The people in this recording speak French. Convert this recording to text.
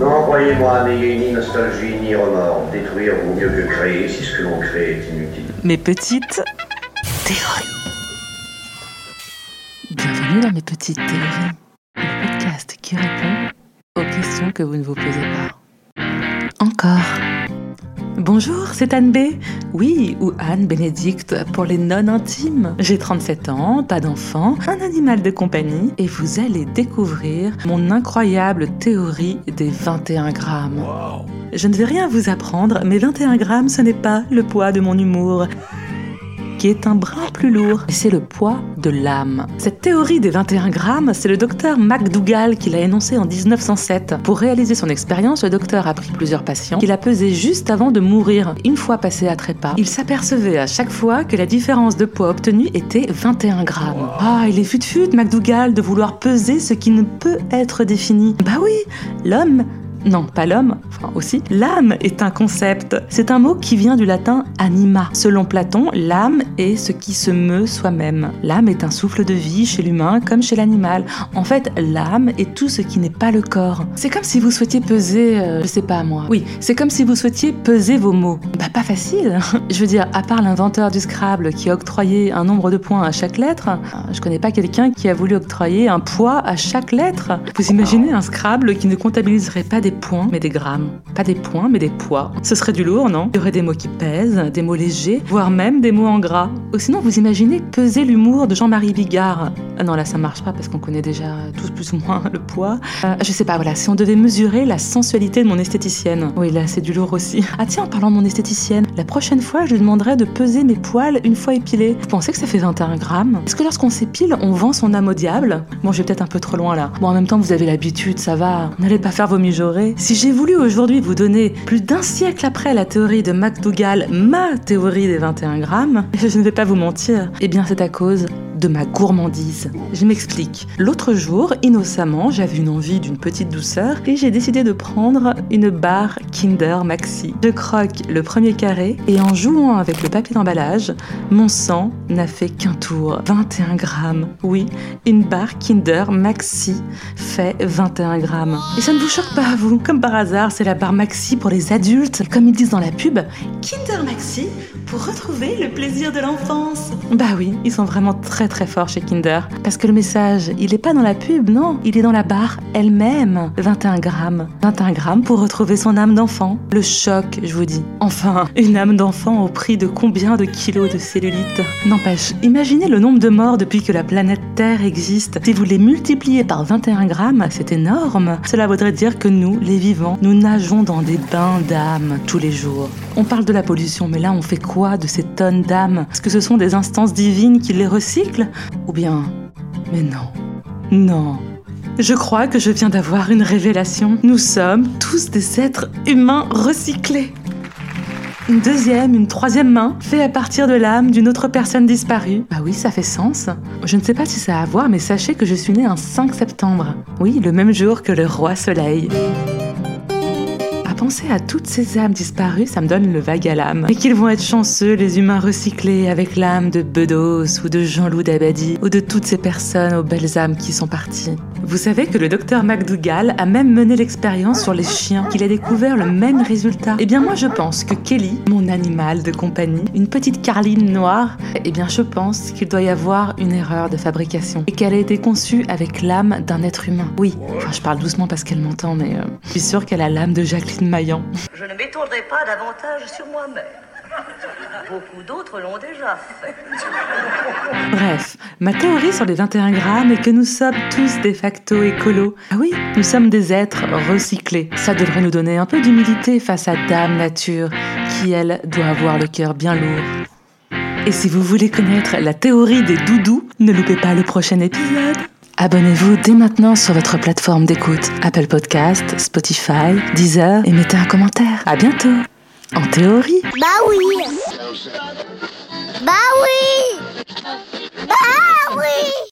Non, croyez-moi, n'ayez ni nostalgie ni remords. Détruire vaut mieux que créer si ce que l'on crée est inutile. Mes petites théories. Bienvenue dans mes petites théories. Le podcast qui répond aux questions que vous ne vous posez pas. Encore. Bonjour, c'est Anne B. Oui, ou Anne Bénédicte pour les non-intimes. J'ai 37 ans, pas d'enfant, un animal de compagnie et vous allez découvrir mon incroyable théorie des 21 grammes. Je ne vais rien vous apprendre, mais 21 grammes, ce n'est pas le poids de mon humour qui est un brin plus lourd, et c'est le poids de l'âme. Cette théorie des 21 grammes, c'est le docteur McDougall qui l'a énoncée en 1907. Pour réaliser son expérience, le docteur a pris plusieurs patients qu'il a pesés juste avant de mourir. Une fois passé à trépas, il s'apercevait à chaque fois que la différence de poids obtenue était 21 grammes. Ah, il est fut-fut, McDougall, de vouloir peser ce qui ne peut être défini. Bah oui, l'homme non, pas l'homme, enfin aussi. L'âme est un concept. C'est un mot qui vient du latin anima. Selon Platon, l'âme est ce qui se meut soi-même. L'âme est un souffle de vie chez l'humain comme chez l'animal. En fait, l'âme est tout ce qui n'est pas le corps. C'est comme si vous souhaitiez peser, euh, je sais pas moi. Oui, c'est comme si vous souhaitiez peser vos mots. Bah pas facile. je veux dire, à part l'inventeur du Scrabble qui a octroyé un nombre de points à chaque lettre, je connais pas quelqu'un qui a voulu octroyer un poids à chaque lettre. Vous imaginez un Scrabble qui ne comptabiliserait pas des points, mais des grammes. Pas des points, mais des poids. Ce serait du lourd, non? Il y aurait des mots qui pèsent, des mots légers, voire même des mots en gras. Ou sinon, vous imaginez peser l'humour de Jean-Marie Bigard. Ah non, là, ça marche pas parce qu'on connaît déjà tous plus ou moins le poids. Euh, je sais pas, voilà, si on devait mesurer la sensualité de mon esthéticienne. Oui, là, c'est du lourd aussi. Ah tiens, en parlant de mon esthéticienne, la prochaine fois, je lui demanderai de peser mes poils une fois épilés. Vous pensez que ça fait 21 grammes? Est-ce que lorsqu'on s'épile, on vend son âme au diable? Bon, je vais peut-être un peu trop loin là. Bon, en même temps, vous avez l'habitude, ça va. N'allez pas faire vos si j'ai voulu aujourd'hui vous donner, plus d'un siècle après la théorie de McDougall, ma théorie des 21 grammes, je ne vais pas vous mentir, eh bien c'est à cause de ma gourmandise. Je m'explique. L'autre jour, innocemment, j'avais une envie d'une petite douceur et j'ai décidé de prendre une barre Kinder Maxi. Je croque le premier carré et en jouant avec le papier d'emballage, mon sang n'a fait qu'un tour. 21 grammes. Oui, une barre Kinder Maxi fait 21 grammes. Et ça ne vous choque pas vous? Comme par hasard, c'est la barre Maxi pour les adultes. Comme ils disent dans la pub, Kinder Maxi pour retrouver le plaisir de l'enfance. Bah oui, ils sont vraiment très très forts chez Kinder. Parce que le message, il est pas dans la pub, non, il est dans la barre elle-même. 21 grammes. 21 grammes pour retrouver son âme d'enfant. Le choc, je vous dis. Enfin, une âme d'enfant au prix de combien de kilos de cellulite? N'empêche, imaginez le nombre de morts depuis que la planète Terre existe. Si vous les multipliez par 21 grammes, c'est énorme. Cela voudrait dire que nous, les vivants, nous nageons dans des bains d'âme tous les jours. On parle de la pollution, mais là on fait quoi de ces tonnes d'âmes Est-ce que ce sont des instances divines qui les recyclent? Ou bien... Mais non. Non. Je crois que je viens d'avoir une révélation. Nous sommes tous des êtres humains recyclés. Une deuxième, une troisième main, fait à partir de l'âme d'une autre personne disparue. Bah oui, ça fait sens. Je ne sais pas si ça a à voir, mais sachez que je suis née un 5 septembre. Oui, le même jour que le roi soleil penser à toutes ces âmes disparues, ça me donne le vague à l'âme. Et qu'ils vont être chanceux, les humains recyclés, avec l'âme de Bedos ou de Jean-Loup Dabadi, ou de toutes ces personnes aux belles âmes qui sont parties. Vous savez que le docteur McDougall a même mené l'expérience sur les chiens, qu'il a découvert le même résultat. Eh bien moi je pense que Kelly, mon animal de compagnie, une petite carline noire, eh bien je pense qu'il doit y avoir une erreur de fabrication et qu'elle a été conçue avec l'âme d'un être humain. Oui, enfin je parle doucement parce qu'elle m'entend, mais euh, je suis sûre qu'elle a l'âme de Jacqueline Je ne m'étendrai pas davantage sur moi-même. Beaucoup d'autres l'ont déjà fait. Bref, ma théorie sur les 21 grammes est que nous sommes tous de facto écolos. Ah oui, nous sommes des êtres recyclés. Ça devrait nous donner un peu d'humilité face à Dame Nature, qui elle doit avoir le cœur bien lourd. Et si vous voulez connaître la théorie des doudous, ne loupez pas le prochain épisode. Abonnez-vous dès maintenant sur votre plateforme d'écoute Apple Podcast, Spotify, Deezer et mettez un commentaire. À bientôt. En théorie. Bah oui. Bah oui. Bah oui.